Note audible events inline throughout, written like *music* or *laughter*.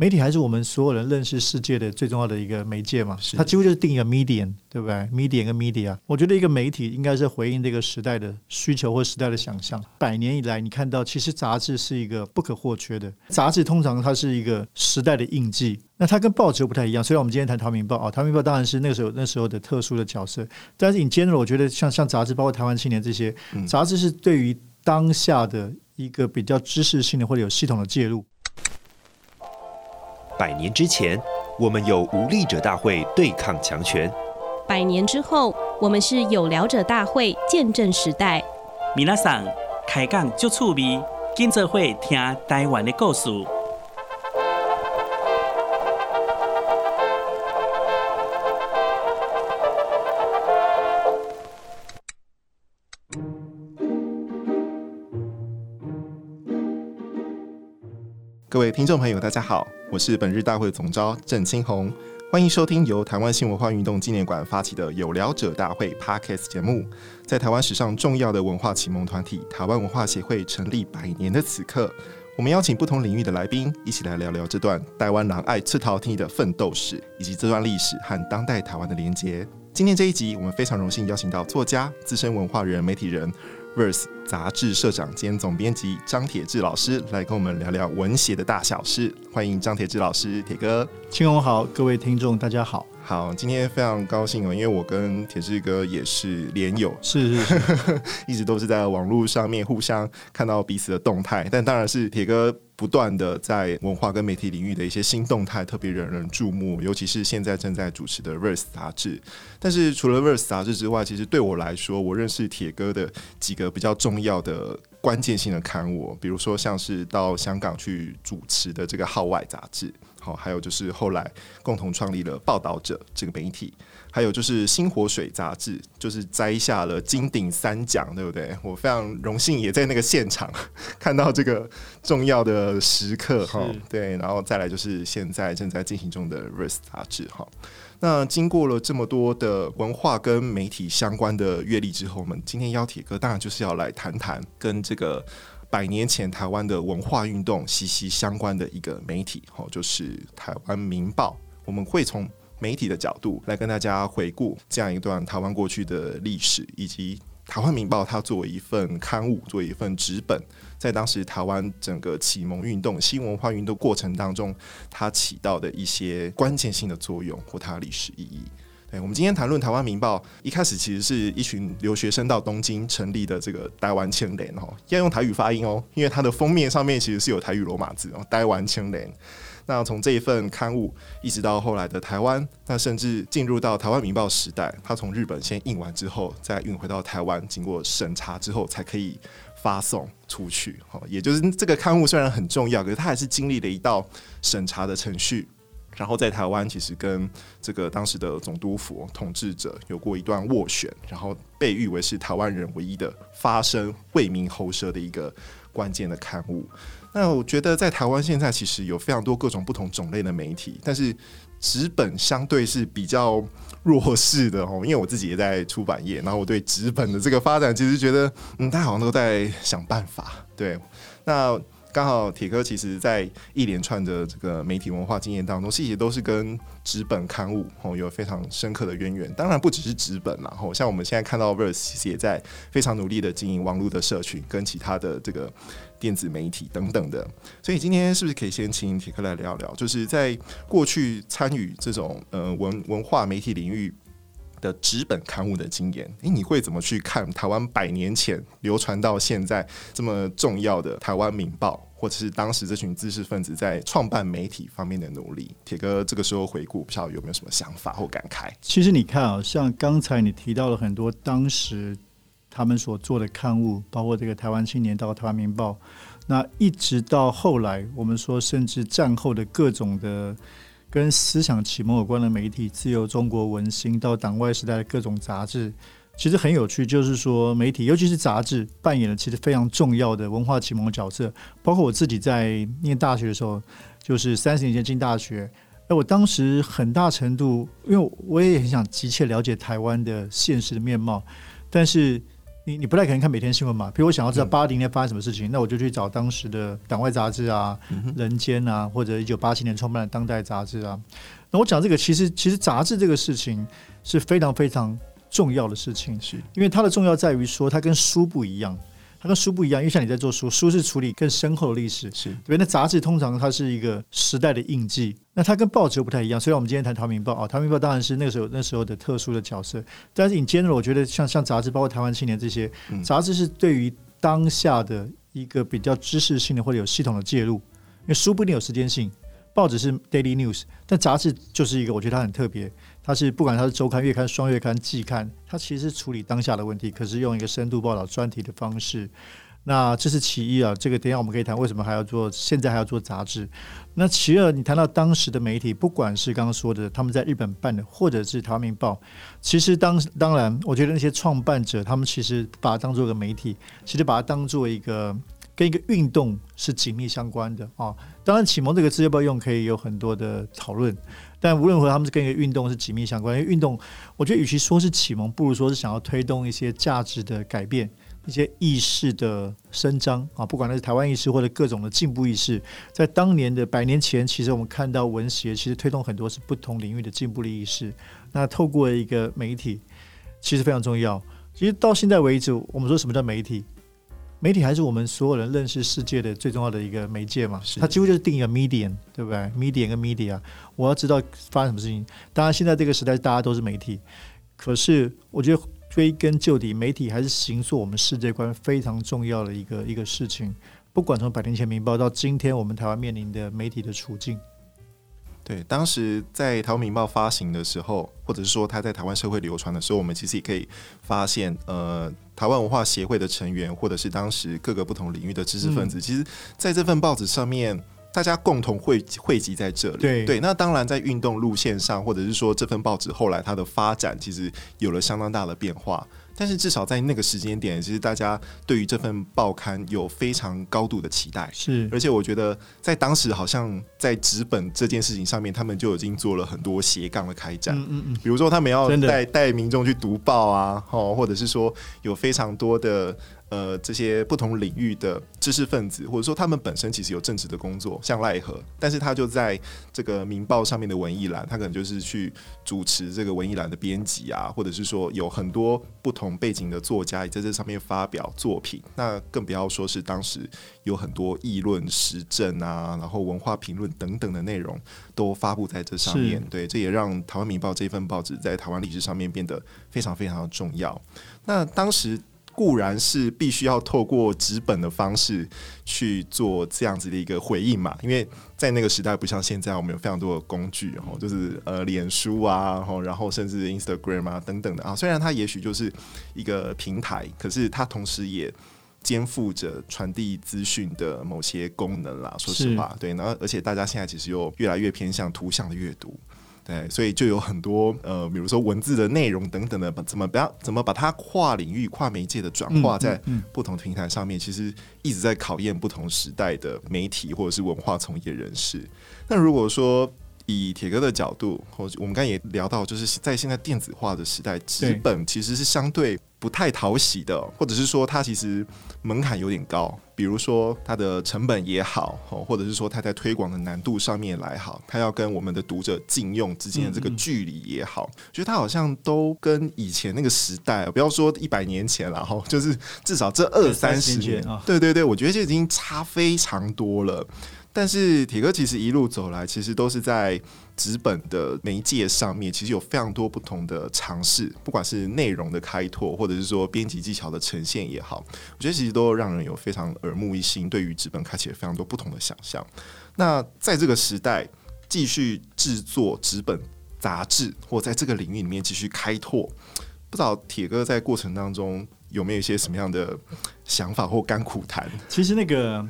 媒体还是我们所有人认识世界的最重要的一个媒介嘛，它几乎就是定一个 medium，对不对？medium 跟 media，我觉得一个媒体应该是回应这个时代的需求或时代的想象。百年以来，你看到其实杂志是一个不可或缺的，杂志通常它是一个时代的印记。那它跟报纸又不太一样。虽然我们今天谈《台湾民报》啊，《台湾民报》当然是那个时候那时候的特殊的角色，但是你今天我觉得像像杂志，包括《台湾青年》这些杂志，是对于当下的一个比较知识性的或者有系统的介入。百年之前，我们有无力者大会对抗强权；百年之后，我们是有聊者大会见证时代。米娜桑开讲就趣味，今朝会听台湾的故事。各位听众朋友，大家好，我是本日大会总召郑清红，欢迎收听由台湾新文化运动纪念馆发起的有聊者大会 Podcast 节目。在台湾史上重要的文化启蒙团体台湾文化协会成立百年的此刻，我们邀请不同领域的来宾，一起来聊聊这段台湾人爱吃头天的奋斗史，以及这段历史和当代台湾的连结。今天这一集，我们非常荣幸邀请到作家、资深文化人、媒体人。Verse 杂志社长兼总编辑张铁志老师来跟我们聊聊文学的大小事，欢迎张铁志老师，铁哥，青红好，各位听众大家好，好，今天非常高兴哦，因为我跟铁志哥也是连友，是是是，*laughs* 一直都是在网络上面互相看到彼此的动态，但当然是铁哥。不断的在文化跟媒体领域的一些新动态特别惹人注目，尤其是现在正在主持的《Verse》杂志。但是除了《Verse》杂志之外，其实对我来说，我认识铁哥的几个比较重要的关键性的刊物，比如说像是到香港去主持的这个《号外》杂志，好，还有就是后来共同创立了《报道者》这个媒体。还有就是《星火水》杂志，就是摘下了金鼎三奖，对不对？我非常荣幸也在那个现场 *laughs* 看到这个重要的时刻哈。对，然后再来就是现在正在进行中的《Verse》杂志哈。那经过了这么多的文化跟媒体相关的阅历之后，我们今天邀铁哥，当然就是要来谈谈跟这个百年前台湾的文化运动息息相关的一个媒体哈，就是《台湾民报》。我们会从媒体的角度来跟大家回顾这样一段台湾过去的历史，以及台湾民报它作为一份刊物，作为一份纸本，在当时台湾整个启蒙运动、新文化运动过程当中，它起到的一些关键性的作用或它历史意义。对，我们今天谈论台湾民报，一开始其实是一群留学生到东京成立的这个台湾青年哦，要用台语发音哦，因为它的封面上面其实是有台语罗马字哦，台湾青年。那从这一份刊物一直到后来的台湾，那甚至进入到台湾民报时代，它从日本先印完之后，再运回到台湾，经过审查之后才可以发送出去。好，也就是这个刊物虽然很重要，可是它还是经历了一道审查的程序。然后在台湾，其实跟这个当时的总督府统治者有过一段斡旋，然后被誉为是台湾人唯一的发声为民喉舌的一个关键的刊物。那我觉得在台湾现在其实有非常多各种不同种类的媒体，但是纸本相对是比较 *laughs* 弱势的哦。因为我自己也在出版业，然后我对纸本的这个发展其实觉得，嗯，大家好像都在想办法。对，那。刚好铁哥其实，在一连串的这个媒体文化经验当中，其实都是跟纸本刊物哦有非常深刻的渊源。当然不只是纸本啦，吼，像我们现在看到 Verse 其实也在非常努力的经营网络的社群，跟其他的这个电子媒体等等的。所以今天是不是可以先请铁哥来聊聊，就是在过去参与这种呃文文化媒体领域的纸本刊物的经验，诶，你会怎么去看台湾百年前流传到现在这么重要的台湾民报，或者是当时这群知识分子在创办媒体方面的努力？铁哥这个时候回顾，不知道有没有什么想法或感慨？其实你看啊，像刚才你提到了很多当时他们所做的刊物，包括这个台湾青年到台湾民报，那一直到后来，我们说甚至战后的各种的。跟思想启蒙有关的媒体，自由中国、文心到党外时代的各种杂志，其实很有趣。就是说，媒体尤其是杂志扮演了其实非常重要的文化启蒙的角色。包括我自己在念大学的时候，就是三十年前进大学，哎，我当时很大程度，因为我也很想急切了解台湾的现实的面貌，但是你你不太可能看每天新闻嘛？比如我想要知道八零年发生什么事情，嗯、那我就去找当时的党外杂志啊、嗯、人间啊，或者一九八七年创办的当代杂志啊。那我讲这个，其实其实杂志这个事情是非常非常重要的事情，是因为它的重要在于说，它跟书不一样。它跟书不一样，因为像你在做书，书是处理更深厚的历史，是对。那杂志通常它是一个时代的印记，那它跟报纸又不太一样。虽然我们今天谈《台湾民报》啊，《台湾民报》当然是那个时候那时候的特殊的角色，但是 in general，我觉得像像杂志，包括《台湾青年》这些杂志，是对于当下的一个比较知识性的或者有系统的介入，因为书不一定有时间性。报纸是 daily news，但杂志就是一个，我觉得它很特别。它是不管它是周刊、月刊、双月刊、季刊，它其实处理当下的问题，可是用一个深度报道、专题的方式。那这是其一啊，这个等下我们可以谈为什么还要做，现在还要做杂志。那其二，你谈到当时的媒体，不管是刚刚说的他们在日本办的，或者是台湾民报，其实当当然，我觉得那些创办者他们其实把它当做一个媒体，其实把它当做一个。跟一个运动是紧密相关的啊，当然“启蒙”这个字要不要用，可以有很多的讨论。但无论如何，他们是跟一个运动是紧密相关。因为运动，我觉得与其说是启蒙，不如说是想要推动一些价值的改变，一些意识的伸张啊。不管那是台湾意识或者各种的进步意识，在当年的百年前，其实我们看到文协其实推动很多是不同领域的进步的意识。那透过一个媒体，其实非常重要。其实到现在为止，我们说什么叫媒体？媒体还是我们所有人认识世界的最重要的一个媒介嘛？它几乎就是定一个 medium，对不对？medium 跟 media，我要知道发生什么事情。当然，现在这个时代大家都是媒体，可是我觉得追根究底，媒体还是形塑我们世界观非常重要的一个一个事情。不管从百年前《民报》到今天我们台湾面临的媒体的处境。对，当时在台湾《民报》发行的时候，或者是说它在台湾社会流传的时候，我们其实也可以发现，呃，台湾文化协会的成员，或者是当时各个不同领域的知识分子，嗯、其实在这份报纸上面，大家共同汇汇集在这里。对对，那当然在运动路线上，或者是说这份报纸后来它的发展，其实有了相当大的变化。但是至少在那个时间点，其实大家对于这份报刊有非常高度的期待。是，而且我觉得在当时，好像在纸本这件事情上面，他们就已经做了很多斜杠的开展。嗯嗯嗯，比如说他们要带带民众去读报啊，哦，或者是说有非常多的。呃，这些不同领域的知识分子，或者说他们本身其实有正职的工作，像赖和，但是他就在这个《民报》上面的文艺栏，他可能就是去主持这个文艺栏的编辑啊，或者是说有很多不同背景的作家也在这上面发表作品。那更不要说是当时有很多议论、时政啊，然后文化评论等等的内容都发布在这上面。对，这也让《台湾民报》这份报纸在台湾历史上面变得非常非常的重要。那当时。固然是必须要透过纸本的方式去做这样子的一个回应嘛，因为在那个时代不像现在，我们有非常多的工具，然后就是呃，脸书啊，然后然后甚至 Instagram 啊等等的啊。虽然它也许就是一个平台，可是它同时也肩负着传递资讯的某些功能啦。说实话，对，然后而且大家现在其实又越来越偏向图像的阅读。对，所以就有很多呃，比如说文字的内容等等的，怎么不要怎么把它跨领域、跨媒介的转化在不同平台上面，其实一直在考验不同时代的媒体或者是文化从业人士。那如果说以铁哥的角度，或我们刚才也聊到，就是在现在电子化的时代，纸本其实是相对。不太讨喜的，或者是说它其实门槛有点高，比如说它的成本也好，或者是说它在推广的难度上面来好，它要跟我们的读者禁用之间的这个距离也好，觉得它好像都跟以前那个时代，不要说一百年前了哈，就是至少这二三十年，对对对，我觉得就已经差非常多了。但是铁哥其实一路走来，其实都是在纸本的媒介上面，其实有非常多不同的尝试，不管是内容的开拓，或者是说编辑技巧的呈现也好，我觉得其实都让人有非常耳目一新，对于纸本开启了非常多不同的想象。那在这个时代，继续制作纸本杂志，或在这个领域里面继续开拓，不知道铁哥在过程当中有没有一些什么样的想法或甘苦谈？其实那个。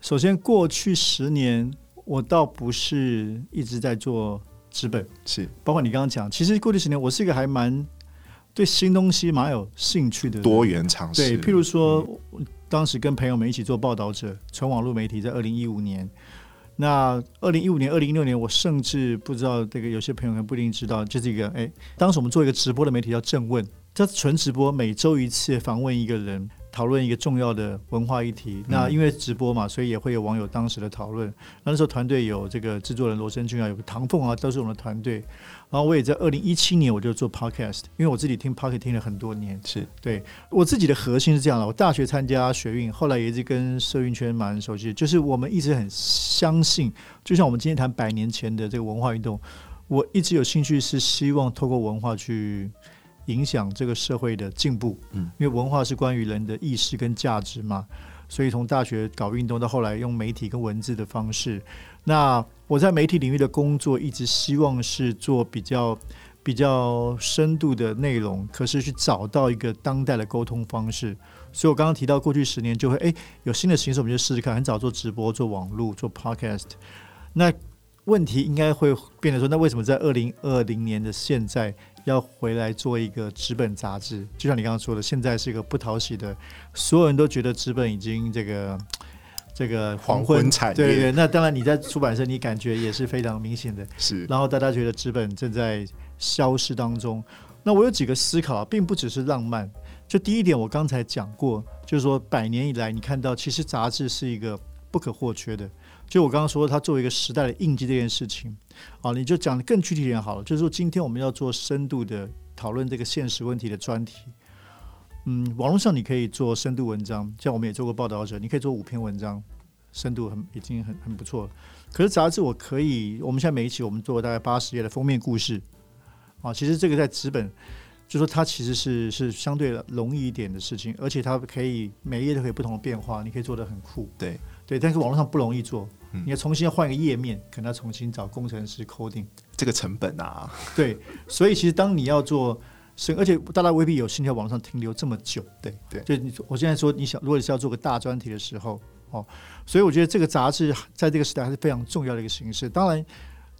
首先，过去十年我倒不是一直在做资本，是包括你刚刚讲，其实过去十年我是一个还蛮对新东西蛮有兴趣的多元尝试。对，譬如说，嗯、当时跟朋友们一起做报道者，纯网络媒体，在二零一五年。那二零一五年、二零一六年，我甚至不知道这个，有些朋友可能不一定知道，就是一个哎，当时我们做一个直播的媒体叫正问。这纯直播，每周一次访问一个人。讨论一个重要的文化议题，那因为直播嘛，所以也会有网友当时的讨论。那时候团队有这个制作人罗生俊啊，有个唐凤啊，都是我们的团队。然后我也在二零一七年我就做 podcast，因为我自己听 podcast 听了很多年。是对我自己的核心是这样的：我大学参加学运，后来也一直跟社运圈蛮熟悉，就是我们一直很相信，就像我们今天谈百年前的这个文化运动，我一直有兴趣是希望透过文化去。影响这个社会的进步，嗯，因为文化是关于人的意识跟价值嘛，所以从大学搞运动到后来用媒体跟文字的方式，那我在媒体领域的工作一直希望是做比较比较深度的内容，可是去找到一个当代的沟通方式。所以我刚刚提到过去十年就会诶有新的形式，我们就试试看，很早做直播、做网络、做 podcast。那问题应该会变得说，那为什么在二零二零年的现在？要回来做一个纸本杂志，就像你刚刚说的，现在是一个不讨喜的，所有人都觉得纸本已经这个这个黄昏产业。对对，那当然你在出版社，你感觉也是非常明显的。是。然后大家觉得纸本正在消失当中。那我有几个思考，并不只是浪漫。就第一点，我刚才讲过，就是说百年以来，你看到其实杂志是一个不可或缺的。就我刚刚说，它作为一个时代的印记这件事情，啊，你就讲得更具体一点好了。就是说，今天我们要做深度的讨论这个现实问题的专题，嗯，网络上你可以做深度文章，像我们也做过报道者，你可以做五篇文章，深度很已经很很不错了。可是杂志我可以，我们现在每一期我们做大概八十页的封面故事，啊，其实这个在纸本，就说它其实是是相对容易一点的事情，而且它可以每一页都可以不同的变化，你可以做得很酷，对。对，但是网络上不容易做，你要重新要换一个页面，可能要重新找工程师 coding，这个成本啊。对，所以其实当你要做，而且大家未必有心在网上停留这么久。对对，就你我现在说，你想如果你是要做个大专题的时候，哦，所以我觉得这个杂志在这个时代还是非常重要的一个形式。当然。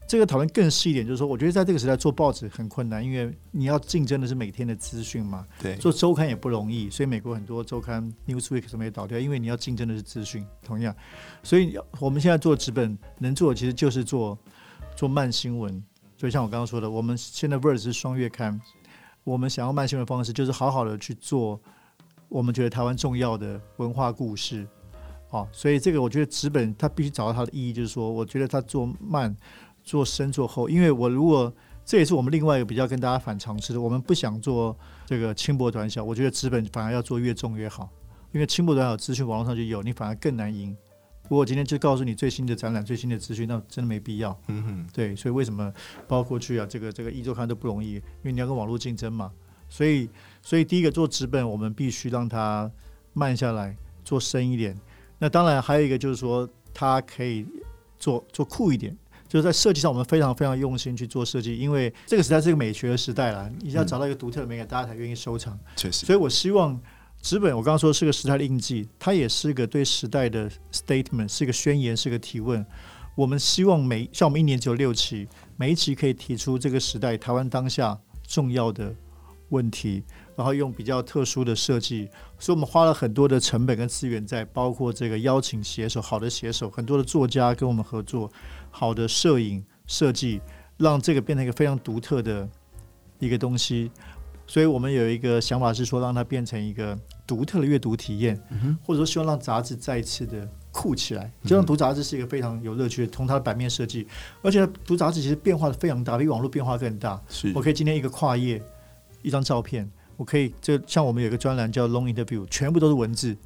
这个讨论更细一点，就是说，我觉得在这个时代做报纸很困难，因为你要竞争的是每天的资讯嘛。对。做周刊也不容易，所以美国很多周刊 Newsweek 什么也倒掉，因为你要竞争的是资讯。同样，所以我们现在做纸本能做的其实就是做做慢新闻。所以像我刚刚说的，我们现在 Verse 是双月刊，我们想要慢新闻的方式就是好好的去做我们觉得台湾重要的文化故事。好，所以这个我觉得纸本它必须找到它的意义，就是说，我觉得它做慢。做深做厚，因为我如果这也是我们另外一个比较跟大家反常识的，我们不想做这个轻薄短小。我觉得纸本反而要做越重越好，因为轻薄短小资讯网络上就有，你反而更难赢。如果今天就告诉你最新的展览、最新的资讯，那真的没必要。嗯哼，对，所以为什么包括去啊，这个这个一周刊都不容易，因为你要跟网络竞争嘛。所以，所以第一个做纸本，我们必须让它慢下来，做深一点。那当然还有一个就是说，它可以做做酷一点。就是在设计上，我们非常非常用心去做设计，因为这个时代是一个美学的时代了，你要找到一个独特的美感，大家才愿意收藏。确实，所以我希望纸本，我刚刚说是个时代的印记，它也是一个对时代的 statement，是一个宣言，是一个提问。我们希望每像我们一年只有六期，每一期可以提出这个时代台湾当下重要的问题，然后用比较特殊的设计，所以我们花了很多的成本跟资源在，包括这个邀请写手，好的写手，很多的作家跟我们合作。好的摄影设计，让这个变成一个非常独特的一个东西。所以我们有一个想法是说，让它变成一个独特的阅读体验，嗯、或者说希望让杂志再一次的酷起来。就像读杂志是一个非常有乐趣的，从它的版面设计，而且读杂志其实变化的非常大，比网络变化更大。是我可以今天一个跨页，一张照片，我可以就像我们有一个专栏叫 Long Interview，全部都是文字。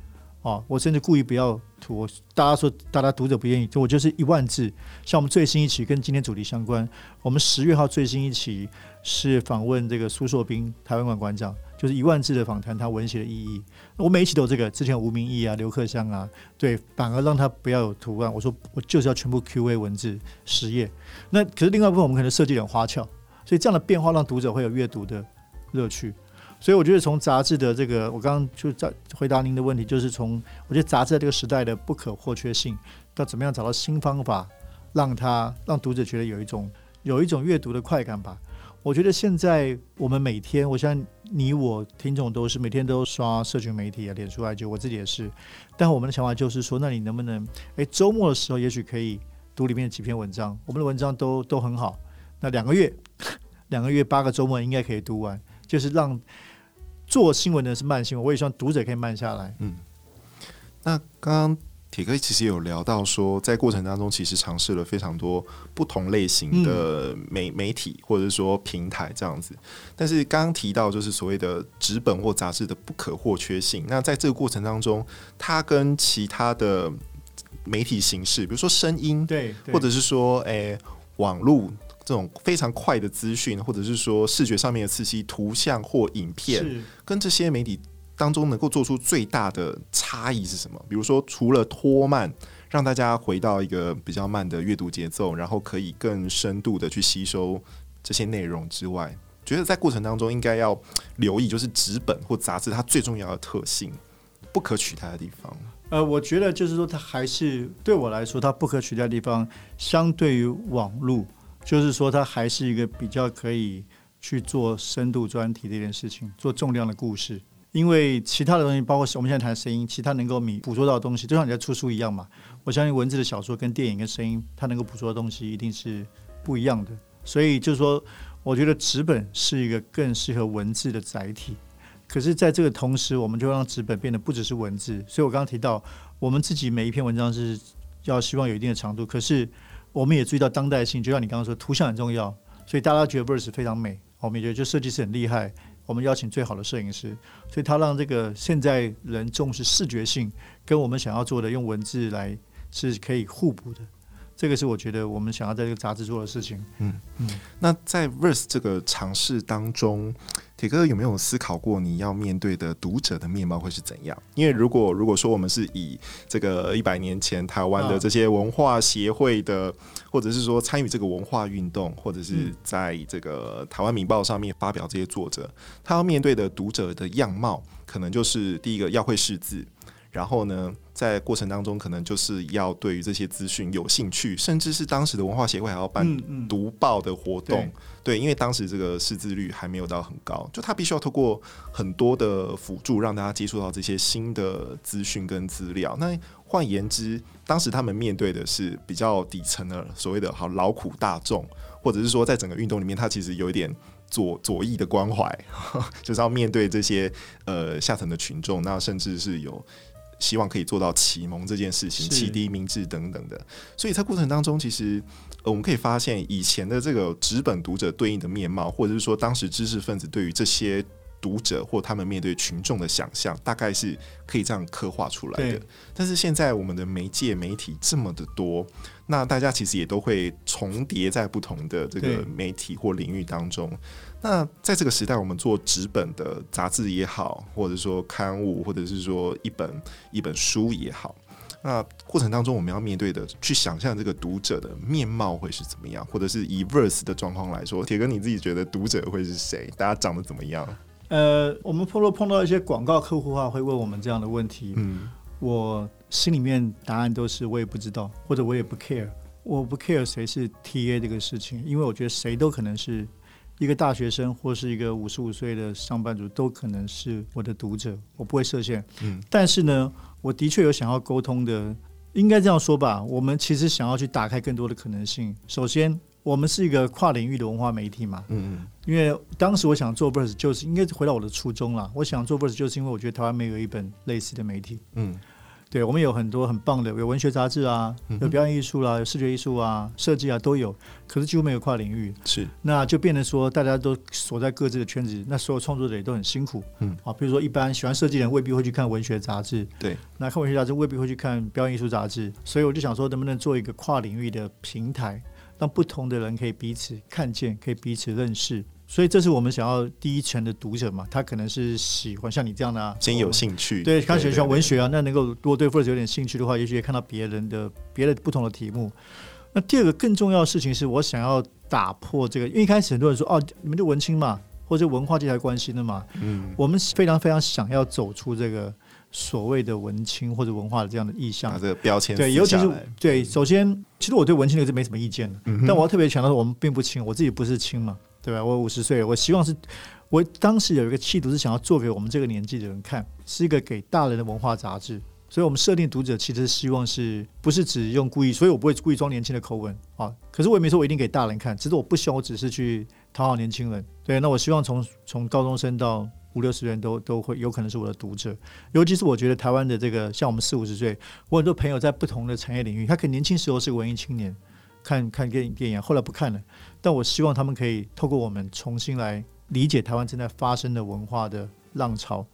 哦，我甚至故意不要图，大家说大家读者不愿意，就我就是一万字。像我们最新一期跟今天主题相关，我们十月号最新一期是访问这个苏硕斌台湾馆馆长，就是一万字的访谈，他文学的意义。我每一期都有这个，之前吴明义啊、刘克襄啊，对，反而让他不要有图案。我说我就是要全部 Q A 文字十页。那可是另外一部分我们可能设计点花俏，所以这样的变化让读者会有阅读的乐趣。所以我觉得从杂志的这个，我刚刚就在回答您的问题，就是从我觉得杂志在这个时代的不可或缺性，到怎么样找到新方法，让它让读者觉得有一种有一种阅读的快感吧。我觉得现在我们每天，我相信你我听众都是每天都刷社群媒体啊，脸书啊，就我自己也是。但我们的想法就是说，那你能不能诶周末的时候，也许可以读里面几篇文章，我们的文章都都很好。那两个月，两个月八个周末应该可以读完，就是让。做新闻的是慢新闻，我也希望读者可以慢下来。嗯，那刚刚。铁哥其实有聊到说，在过程当中其实尝试了非常多不同类型的媒媒体或者是说平台这样子，但是刚刚提到就是所谓的纸本或杂志的不可或缺性。那在这个过程当中，它跟其他的媒体形式，比如说声音，对，或者是说诶、欸、网络这种非常快的资讯，或者是说视觉上面的刺激，图像或影片，跟这些媒体。当中能够做出最大的差异是什么？比如说，除了拖慢，让大家回到一个比较慢的阅读节奏，然后可以更深度的去吸收这些内容之外，觉得在过程当中应该要留意，就是纸本或杂志它最重要的特性，不可取代的地方。呃，我觉得就是说，它还是对我来说，它不可取代的地方，相对于网络，就是说，它还是一个比较可以去做深度专题的一件事情，做重量的故事。因为其他的东西，包括我们现在谈声音，其他能够你捕捉到的东西，就像你在出书一样嘛。我相信文字的小说跟电影跟声音，它能够捕捉的东西一定是不一样的。所以就是说，我觉得纸本是一个更适合文字的载体。可是，在这个同时，我们就让纸本变得不只是文字。所以我刚刚提到，我们自己每一篇文章是要希望有一定的长度，可是我们也注意到当代性，就像你刚刚说，图像很重要。所以大家觉得 Verse 非常美，我们也觉得就设计师很厉害。我们邀请最好的摄影师，所以他让这个现在人重视视觉性，跟我们想要做的用文字来是可以互补的。这个是我觉得我们想要在这个杂志做的事情。嗯嗯。那在 Verse 这个尝试当中，铁哥有没有思考过你要面对的读者的面貌会是怎样？因为如果如果说我们是以这个一百年前台湾的这些文化协会的，或者是说参与这个文化运动，或者是在这个台湾民报上面发表这些作者，他要面对的读者的样貌，可能就是第一个要会识字。然后呢，在过程当中，可能就是要对于这些资讯有兴趣，甚至是当时的文化协会还要办读报的活动。嗯嗯、对，对，因为当时这个识字率还没有到很高，就他必须要透过很多的辅助，让大家接触到这些新的资讯跟资料。那换言之，当时他们面对的是比较底层的所谓的好劳苦大众，或者是说，在整个运动里面，他其实有一点左左翼的关怀，*laughs* 就是要面对这些呃下层的群众，那甚至是有。希望可以做到启蒙这件事情，启迪明智等等的。所以在过程当中，其实呃，我们可以发现以前的这个纸本读者对应的面貌，或者是说当时知识分子对于这些读者或他们面对群众的想象，大概是可以这样刻画出来的。但是现在我们的媒介媒体这么的多，那大家其实也都会重叠在不同的这个媒体或领域当中。那在这个时代，我们做纸本的杂志也好，或者说刊物，或者是说一本一本书也好，那过程当中我们要面对的，去想象这个读者的面貌会是怎么样，或者是以 Verse 的状况来说，铁哥你自己觉得读者会是谁？大家长得怎么样？呃，我们碰到碰到一些广告客户的话，会问我们这样的问题。嗯，我心里面答案都是我也不知道，或者我也不 care，我不 care 谁是 TA 这个事情，因为我觉得谁都可能是。一个大学生或是一个五十五岁的上班族都可能是我的读者，我不会设限。嗯，但是呢，我的确有想要沟通的，应该这样说吧。我们其实想要去打开更多的可能性。首先，我们是一个跨领域的文化媒体嘛。嗯嗯。因为当时我想做 Verse，就是应该回到我的初衷了。我想做 Verse，就是因为我觉得台湾没有一本类似的媒体。嗯。对，我们有很多很棒的，有文学杂志啊，有表演艺术啦，有视觉艺术啊，设计啊都有，可是几乎没有跨领域。是，那就变得说大家都锁在各自的圈子，那所有创作者也都很辛苦。嗯，啊，比如说一般喜欢设计的人未必会去看文学杂志，对，那看文学杂志未必会去看表演艺术杂志，所以我就想说，能不能做一个跨领域的平台，让不同的人可以彼此看见，可以彼此认识。所以这是我们想要第一层的读者嘛，他可能是喜欢像你这样的、啊，先有兴趣，对，他喜欢文学啊，那能够如果对 Verse 有点兴趣的话，也许也看到别人的别的不同的题目。那第二个更重要的事情是我想要打破这个，因为一开始很多人说哦，你们就文青嘛，或者文化这才关心的嘛，嗯，我们非常非常想要走出这个所谓的文青或者文化的这样的意向，这个标签，对，尤其是对，首先，其实我对文青这个是没什么意见的，嗯、但我要特别强调，我们并不青，我自己不是青嘛。对吧？我五十岁，我希望是，我当时有一个企图是想要做给我们这个年纪的人看，是一个给大人的文化杂志。所以我们设定读者其实希望是不是只用故意，所以我不会故意装年轻的口吻啊。可是我也没说我一定给大人看，只是我不希望我只是去讨好年轻人。对，那我希望从从高中生到五六十人都都会有可能是我的读者。尤其是我觉得台湾的这个像我们四五十岁，我很多朋友在不同的产业领域，他可能年轻时候是文艺青年，看看电影电影，后来不看了。但我希望他们可以透过我们重新来理解台湾正在发生的文化的浪潮。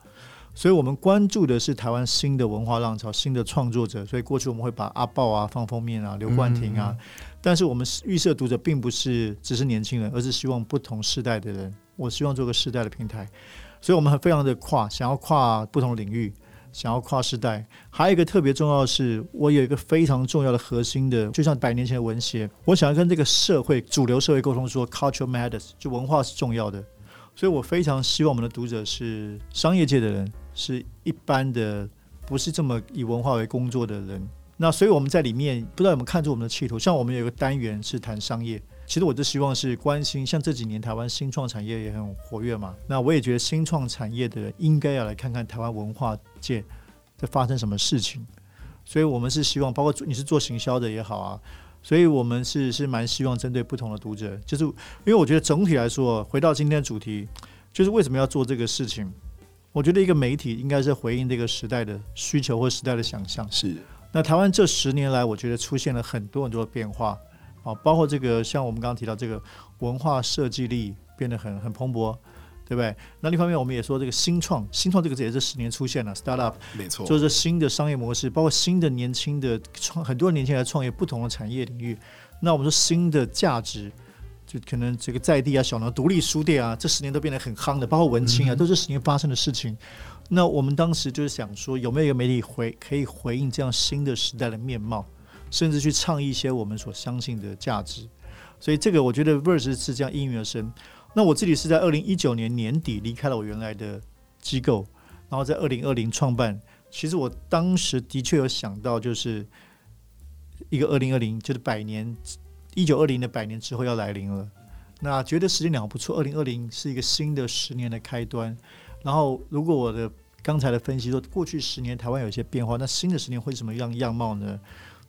所以我们关注的是台湾新的文化浪潮、新的创作者。所以过去我们会把阿豹啊放封面啊，刘冠廷啊。但是我们预设读者并不是只是年轻人，而是希望不同世代的人。我希望做个世代的平台。所以我们很非常的跨，想要跨不同领域，想要跨世代。还有一个特别重要的是，我有一个非常重要的核心的，就像百年前的文学，我想要跟这个社会主流社会沟通说，culture matters，就文化是重要的。所以我非常希望我们的读者是商业界的人。是一般的，不是这么以文化为工作的人。那所以我们在里面不知道有没有看出我们的企图。像我们有一个单元是谈商业，其实我就希望是关心，像这几年台湾新创产业也很活跃嘛。那我也觉得新创产业的人应该要来看看台湾文化界在发生什么事情。所以我们是希望，包括你是做行销的也好啊，所以我们是是蛮希望针对不同的读者，就是因为我觉得整体来说，回到今天的主题，就是为什么要做这个事情。我觉得一个媒体应该是回应这个时代的需求或时代的想象。是。那台湾这十年来，我觉得出现了很多很多的变化，啊，包括这个像我们刚刚提到这个文化设计力变得很很蓬勃，对不对？那另一方面，我们也说这个新创，新创这个字也是十年出现了，startup，没错，就是新的商业模式，包括新的年轻的创，很多年轻人创业不同的产业领域。那我们说新的价值。就可能这个在地啊，小农独立书店啊，这十年都变得很夯的，包括文青啊，都是十年发生的事情。那我们当时就是想说，有没有一个媒体回可以回应这样新的时代的面貌，甚至去唱一些我们所相信的价值。所以这个我觉得 Verse 是这样应运而生。那我自己是在二零一九年年底离开了我原来的机构，然后在二零二零创办。其实我当时的确有想到，就是一个二零二零就是百年。一九二零的百年之后要来临了，那觉得时间点不错。二零二零是一个新的十年的开端。然后，如果我的刚才的分析说，过去十年台湾有一些变化，那新的十年会是什么样样貌呢？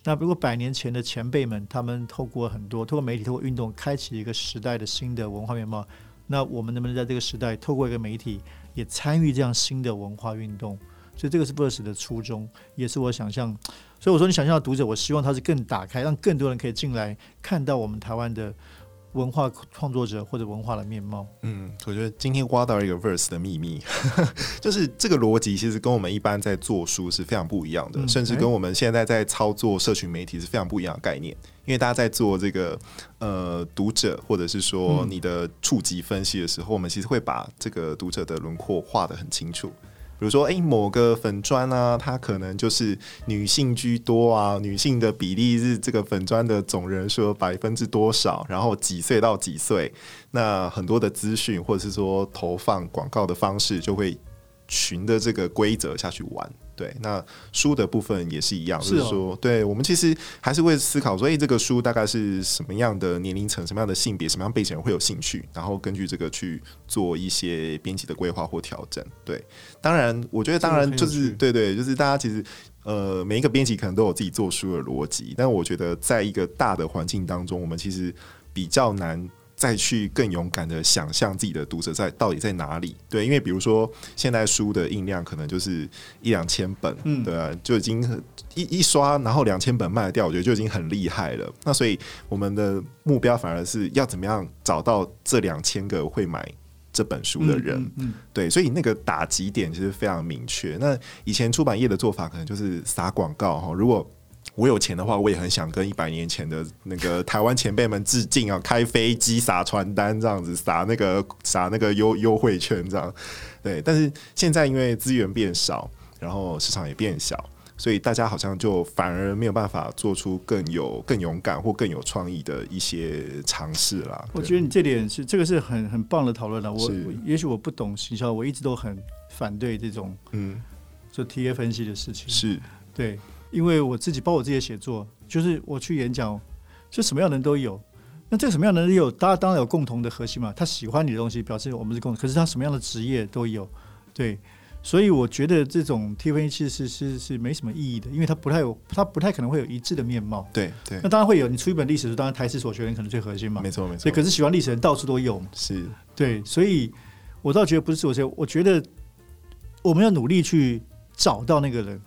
那如果百年前的前辈们，他们透过很多透过媒体、透过运动，开启一个时代的新的文化面貌，那我们能不能在这个时代，透过一个媒体，也参与这样新的文化运动？所以这个是 Verse 的初衷，也是我想象。所以我说，你想象的读者，我希望他是更打开，让更多人可以进来看到我们台湾的文化创作者或者文化的面貌。嗯，我觉得今天挖到一个 Verse 的秘密，*laughs* 就是这个逻辑其实跟我们一般在做书是非常不一样的，嗯、甚至跟我们现在在操作社群媒体是非常不一样的概念。因为大家在做这个呃读者或者是说你的触及分析的时候，我们其实会把这个读者的轮廓画得很清楚。比如说，诶，某个粉砖啊，它可能就是女性居多啊，女性的比例是这个粉砖的总人数百分之多少，然后几岁到几岁，那很多的资讯或者是说投放广告的方式就会循着这个规则下去玩。对，那书的部分也是一样，是哦、就是说，对我们其实还是会思考说，诶，这个书大概是什么样的年龄层、什么样的性别、什么样背景人会有兴趣，然后根据这个去做一些编辑的规划或调整。对，当然，我觉得当然就是对对，就是大家其实呃，每一个编辑可能都有自己做书的逻辑，但我觉得在一个大的环境当中，我们其实比较难。再去更勇敢的想象自己的读者在到底在哪里？对，因为比如说现在书的印量可能就是一两千本，嗯，对啊，就已经一一刷，然后两千本卖得掉，我觉得就已经很厉害了。那所以我们的目标反而是要怎么样找到这两千个会买这本书的人？嗯，嗯，嗯，对，所以那个打击点其实非常明确。那以前出版业的做法可能就是撒广告哈，如果。我有钱的话，我也很想跟一百年前的那个台湾前辈们致敬啊！开飞机、撒传单这样子，撒那个撒那个优优惠券这样。对，但是现在因为资源变少，然后市场也变小，所以大家好像就反而没有办法做出更有、更勇敢或更有创意的一些尝试啦。我觉得你这点是这个是很很棒的讨论了。我也许我不懂行销，我一直都很反对这种嗯做 TA 分析的事情。是对。因为我自己，包括我自己的写作，就是我去演讲，就什么样的人都有。那这个什么样的人都有，大家当然有共同的核心嘛。他喜欢你的东西，表示我们是共同。可是他什么样的职业都有，对。所以我觉得这种分析其实是是是没什么意义的，因为它不太有，它不太可能会有一致的面貌。对对。那当然会有，你出一本历史书，当然台史所学人可能最核心嘛。没错没错。所以可是喜欢历史人到处都有。是。对，所以。我倒觉得不是自我我觉得我们要努力去找到那个人。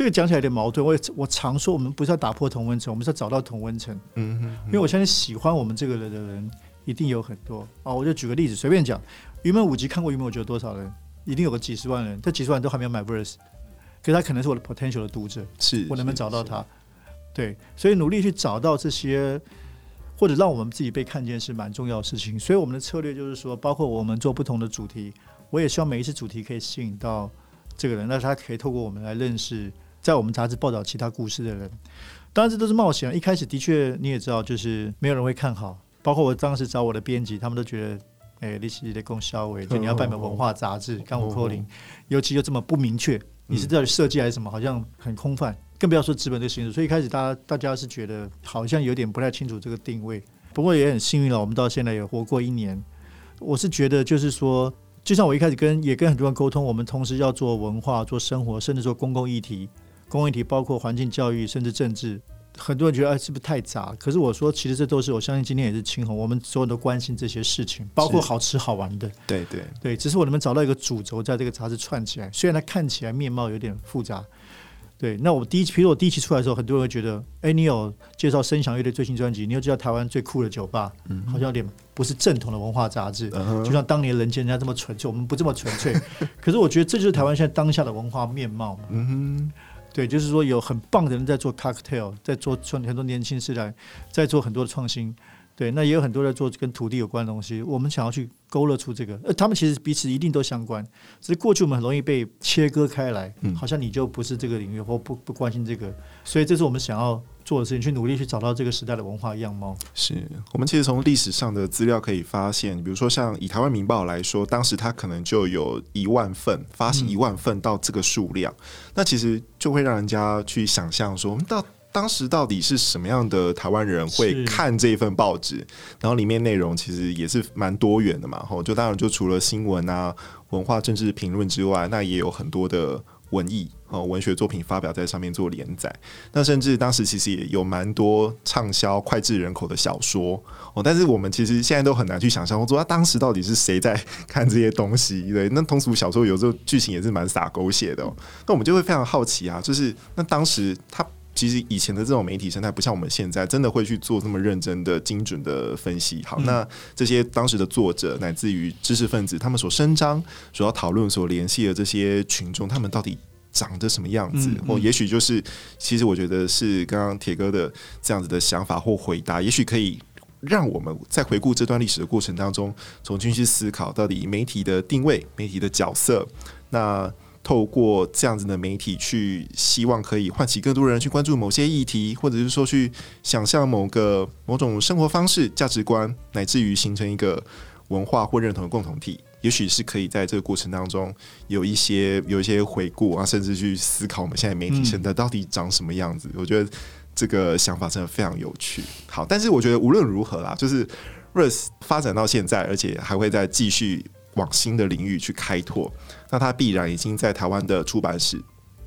这个讲起来有点矛盾。我我常说，我们不是要打破同温层，我们是要找到同温层。嗯哼，因为我相信喜欢我们这个人的人一定有很多啊。我就举个例子，随便讲，云门舞集看过云门我觉得多少人？一定有个几十万人，这几十万人都还没有买 Verse，可是他可能是我的 potential 的读者，是我能不能找到他？对，所以努力去找到这些，或者让我们自己被看见是蛮重要的事情。所以我们的策略就是说，包括我们做不同的主题，我也希望每一次主题可以吸引到这个人，那他可以透过我们来认识在我们杂志报道其他故事的人。当然这都是冒险，一开始的确你也知道，就是没有人会看好，包括我当时找我的编辑，他们都觉得。哎，你是在供销委，就你要办本文化杂志，干我扣零，尤其又这么不明确，你是到底设计还是什么？好像很空泛，更不要说资本的形式。所以一开始大家大家是觉得好像有点不太清楚这个定位。不过也很幸运了，我们到现在也活过一年。我是觉得就是说，就像我一开始跟也跟很多人沟通，我们同时要做文化、做生活，甚至做公共议题。公共议题包括环境、教育，甚至政治。很多人觉得哎，是不是太杂？可是我说，其实这都是我相信今天也是青红，我们所有人都关心这些事情，包括好吃好玩的。对对对，只是我能不能找到一个主轴，在这个杂志串起来。虽然它看起来面貌有点复杂。对，那我第一期，比如我第一期出来的时候，很多人会觉得，哎，你有介绍声响乐队最新专辑，你又介绍台湾最酷的酒吧，嗯、好像有点不是正统的文化杂志。嗯、就像当年人间人家这么纯粹，我们不这么纯粹。*laughs* 可是我觉得这就是台湾现在当下的文化面貌嘛。嗯哼。对，就是说有很棒的人在做 cocktail，在做很多年轻世代在做很多的创新。对，那也有很多在做跟土地有关的东西。我们想要去勾勒出这个，呃，他们其实彼此一定都相关。只是过去我们很容易被切割开来，好像你就不是这个领域，或不不关心这个。所以这是我们想要做的事情，去努力去找到这个时代的文化样貌。是我们其实从历史上的资料可以发现，比如说像以台湾《民报》来说，当时它可能就有一万份发行一万份到这个数量，嗯、那其实就会让人家去想象说，我们到。当时到底是什么样的台湾人会看这一份报纸？然后里面内容其实也是蛮多元的嘛。吼，就当然就除了新闻啊、文化、政治评论之外，那也有很多的文艺哦、文学作品发表在上面做连载。那甚至当时其实也有蛮多畅销、脍炙人口的小说哦。但是我们其实现在都很难去想象，我说他当时到底是谁在看这些东西？对，那通俗小说有时候剧情也是蛮洒狗血的哦。那我们就会非常好奇啊，就是那当时他。其实以前的这种媒体生态不像我们现在，真的会去做这么认真的、精准的分析。好，那这些当时的作者乃至于知识分子，他们所声张、所要讨论、所联系的这些群众，他们到底长得什么样子？或也许就是，其实我觉得是刚刚铁哥的这样子的想法或回答，也许可以让我们在回顾这段历史的过程当中，重新去思考到底媒体的定位、媒体的角色。那透过这样子的媒体去，希望可以唤起更多人去关注某些议题，或者是说去想象某个某种生活方式、价值观，乃至于形成一个文化或认同的共同体。也许是可以在这个过程当中有一些有一些回顾啊，甚至去思考我们现在媒体现在到底长什么样子。我觉得这个想法真的非常有趣。好，但是我觉得无论如何啦，就是 Verse 发展到现在，而且还会再继续。往新的领域去开拓，那它必然已经在台湾的出版史，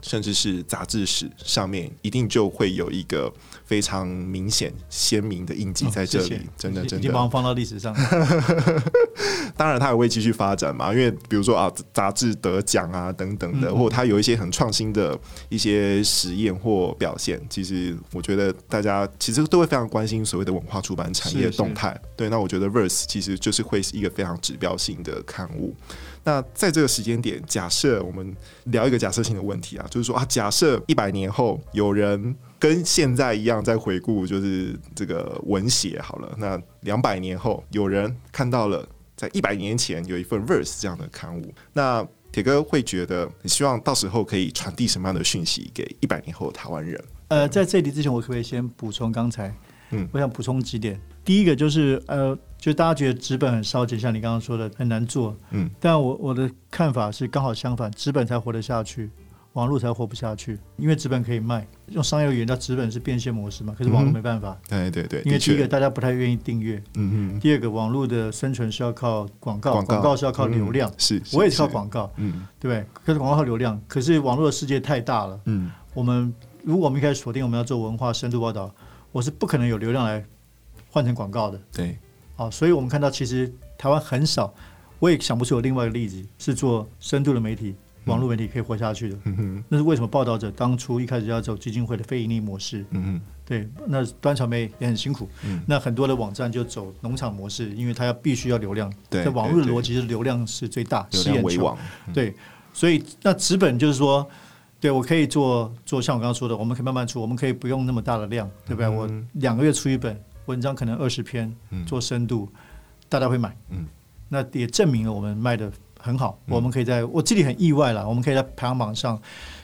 甚至是杂志史上面，一定就会有一个非常明显鲜明的印记在这里。真的，真的，已经把我放到历史上。*laughs* 当然，它也会继续发展嘛，因为比如说啊，杂志得奖啊等等的，嗯、或者它有一些很创新的一些实验或表现。其实，我觉得大家其实都会非常关心所谓的文化出版产业动态。对，那我觉得 Verse 其实就是会是一个非常指标性的刊物。那在这个时间点，假设我们聊一个假设性的问题啊，就是说啊，假设一百年后有人跟现在一样在回顾，就是这个文写好了。那两百年后有人看到了，在一百年前有一份 Verse 这样的刊物，那铁哥会觉得，你希望到时候可以传递什么样的讯息给一百年后的台湾人？呃，在这里之前，我可不可以先补充刚才？嗯，我想补充几点。第一个就是呃。就大家觉得纸本很烧钱，像你刚刚说的很难做，嗯，但我我的看法是刚好相反，纸本才活得下去，网络才活不下去。因为纸本可以卖，用商业语言叫纸本是变现模式嘛，可是网络没办法。对对对，因为第一个大家不太愿意订阅，嗯嗯，第二个网络的生存是要靠广告，广告。是要靠流量，是，我也是靠广告，嗯，对对？可是广告靠流量，可是网络的世界太大了，嗯，我们如果我们一开始锁定我们要做文化深度报道，我是不可能有流量来换成广告的，对。啊，所以我们看到其实台湾很少，我也想不出有另外一个例子是做深度的媒体。网络媒体可以活下去的，嗯哼，那是为什么？报道者当初一开始要走基金会的非盈利模式，嗯哼，对，那端传媒也很辛苦，嗯，那很多的网站就走农场模式，因为它要必须要流量，对，在网络的逻辑是流量是最大，吸引为王，对，所以那纸本就是说，对我可以做做像我刚刚说的，我们可以慢慢出，我们可以不用那么大的量，对不对？我两个月出一本文章，可能二十篇，做深度，大家会买，嗯，那也证明了我们卖的。很好，我们可以在我这里很意外了，我们可以在排行榜上，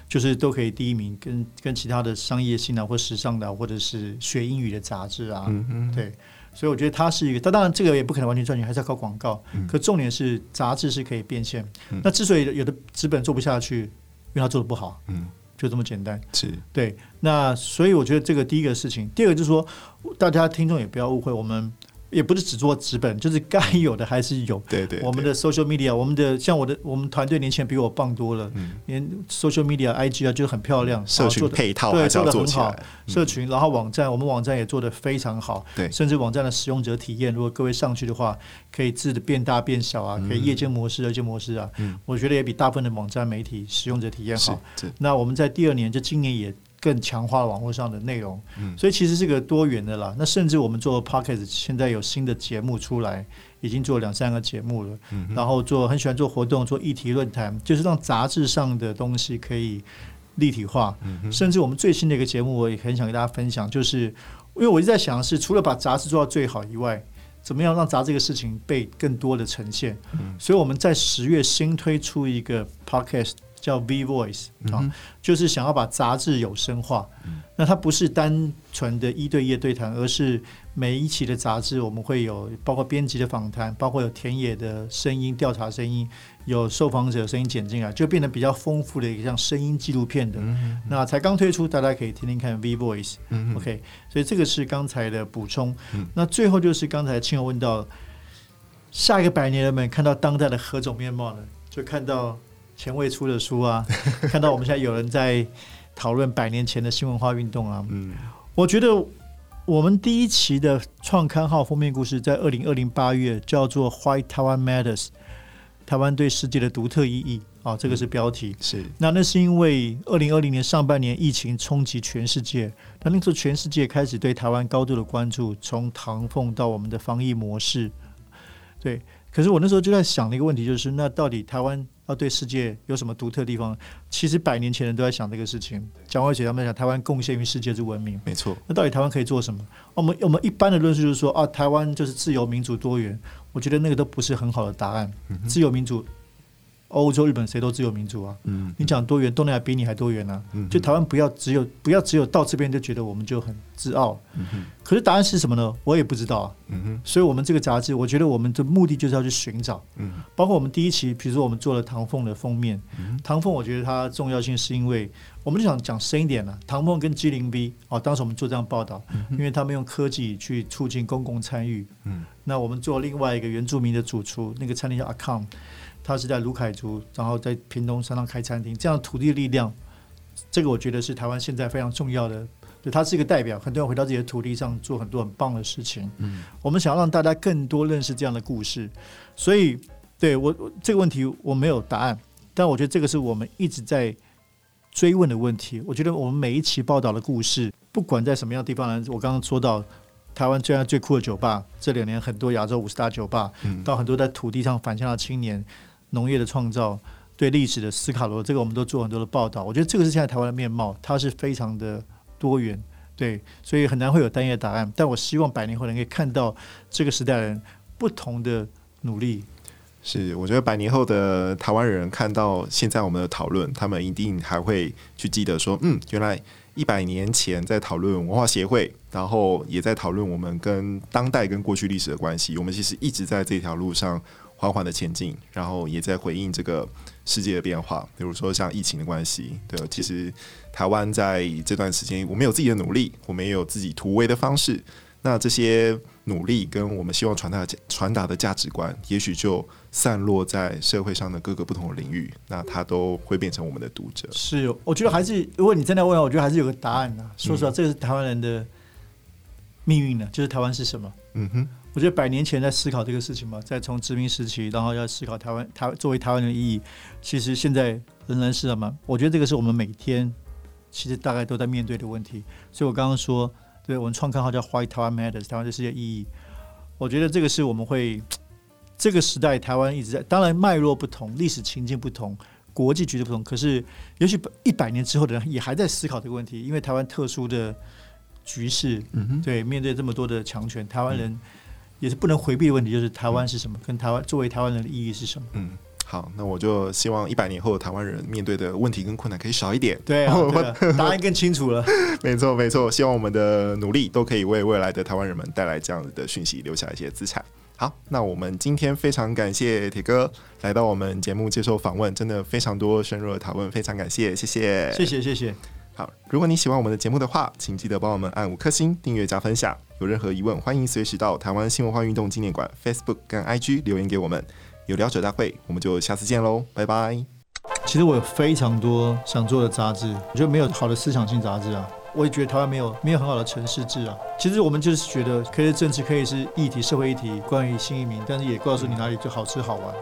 就是都可以第一名，跟跟其他的商业性的或时尚的或者是学英语的杂志啊，嗯对，所以我觉得它是一个，但当然这个也不可能完全赚钱，还是要靠广告。可重点是杂志是可以变现。那之所以有的资本做不下去，因为它做的不好，嗯，就这么简单。是对。那所以我觉得这个第一个事情，第二个就是说，大家听众也不要误会我们。也不是只做纸本，*laughs* 就是该有的还是有。对对，我们的 social media，我们的像我的我们团队年轻人比我棒多了。嗯，连 social media IG 啊，就很漂亮，社群配套对做的很好。社群，然后网站，我们网站也做的非常好。对，甚至网站的使用者体验，如果各位上去的话，可以字的变大变小啊，可以夜间模式、日间模式啊。嗯，我觉得也比大部分的网站媒体使用者体验好。那我们在第二年，就今年也。更强化网络上的内容，所以其实是个多元的啦。那甚至我们做 Podcast，现在有新的节目出来，已经做两三个节目了。然后做很喜欢做活动，做议题论坛，就是让杂志上的东西可以立体化。甚至我们最新的一个节目，我也很想跟大家分享，就是因为我一直在想，是除了把杂志做到最好以外，怎么样让杂志这个事情被更多的呈现。所以我们在十月新推出一个 Podcast。叫 V Voice 啊，就是想要把杂志有声化。那它不是单纯的一对一的对谈，而是每一期的杂志我们会有包括编辑的访谈，包括有田野的声音调查声音，有受访者声音剪进来，就变得比较丰富的一个像声音纪录片的。那才刚推出，大家可以听听看 V Voice。OK，所以这个是刚才的补充。那最后就是刚才钦佑问到，下一个百年人们看到当代的何种面貌呢？就看到。前卫出的书啊，*laughs* 看到我们现在有人在讨论百年前的新文化运动啊。嗯，我觉得我们第一期的创刊号封面故事在二零二零八月叫做 “Why Taiwan Matters”，台湾对世界的独特意义啊，这个是标题。是，那那是因为二零二零年上半年疫情冲击全世界，那那时候全世界开始对台湾高度的关注，从唐凤到我们的防疫模式。对，可是我那时候就在想的一个问题，就是那到底台湾？要对世界有什么独特的地方？其实百年前人都在想这个事情。蒋渭水他们讲台湾贡献于世界之文明，没错。那到底台湾可以做什么？我们我们一般的论述就是说啊，台湾就是自由、民主、多元。我觉得那个都不是很好的答案。嗯、自由、民主。欧洲、日本谁都自由民主啊！嗯，你讲多元，东南亚比你还多元呢、啊。嗯，就台湾不要只有不要只有到这边就觉得我们就很自傲。嗯哼，可是答案是什么呢？我也不知道啊。嗯哼，所以我们这个杂志，我觉得我们的目的就是要去寻找。嗯，包括我们第一期，比如说我们做了唐凤的封面。嗯，唐凤，我觉得它重要性是因为，我们就想讲深一点了。唐凤跟 G0V 哦，当时我们做这样报道，因为他们用科技去促进公共参与。嗯，那我们做另外一个原住民的主厨，那个餐厅叫阿康。他是在卢凯族，然后在屏东山上开餐厅，这样土地的力量，这个我觉得是台湾现在非常重要的。就他是一个代表，很多人回到自己的土地上做很多很棒的事情。嗯，我们想要让大家更多认识这样的故事，所以对我这个问题我没有答案，但我觉得这个是我们一直在追问的问题。我觉得我们每一期报道的故事，不管在什么样的地方呢，我刚刚说到。台湾最爱最酷的酒吧，这两年很多亚洲五十大酒吧，嗯、到很多在土地上返乡的青年，农业的创造，对历史的斯卡罗，这个我们都做很多的报道。我觉得这个是现在台湾的面貌，它是非常的多元，对，所以很难会有单一的答案。但我希望百年后人可以看到这个时代人不同的努力。是，我觉得百年后的台湾人看到现在我们的讨论，他们一定还会去记得说，嗯，原来。一百年前在讨论文化协会，然后也在讨论我们跟当代跟过去历史的关系。我们其实一直在这条路上缓缓的前进，然后也在回应这个世界的变化。比如说像疫情的关系，对，其实台湾在这段时间，我们有自己的努力，我们也有自己突围的方式。那这些努力跟我们希望传达传达的价值观，也许就散落在社会上的各个不同的领域，那它都会变成我们的读者。是，我觉得还是，如果你真的问我，我觉得还是有个答案的。说实话，这个是台湾人的命运呢，就是台湾是什么？嗯哼，我我觉得百年前在思考这个事情嘛，在从殖民时期，然后要思考台湾台作为台湾人的意义，其实现在仍然是什么？我觉得这个是我们每天其实大概都在面对的问题。所以我刚刚说，对我们创刊号叫 Why Taiwan Matters，台湾对世界意义。我觉得这个是我们会这个时代台湾一直在，当然脉络不同，历史情境不同，国际局势不同，可是也许一百年之后的人也还在思考这个问题，因为台湾特殊的局势，嗯哼，对，面对这么多的强权，台湾人也是不能回避的问题，就是台湾是什么，跟台湾作为台湾人的意义是什么？嗯，好，那我就希望一百年后的台湾人面对的问题跟困难可以少一点，对啊，*laughs* 对答案更清楚了。*laughs* 没错，没错，希望我们的努力都可以为未来的台湾人们带来这样子的讯息，留下一些资产。好，那我们今天非常感谢铁哥来到我们节目接受访问，真的非常多深入的讨论，非常感谢，谢谢，谢谢，谢谢。好，如果你喜欢我们的节目的话，请记得帮我们按五颗星、订阅加分享。有任何疑问，欢迎随时到台湾新文化运动纪念馆 Facebook 跟 IG 留言给我们。有聊者大会，我们就下次见喽，拜拜。其实我有非常多想做的杂志，我觉得没有好的思想性杂志啊。我也觉得台湾没有没有很好的城市志啊。其实我们就是觉得可以政治，可以是议题、社会议题，关于新移民，但是也告诉你哪里最好吃好玩。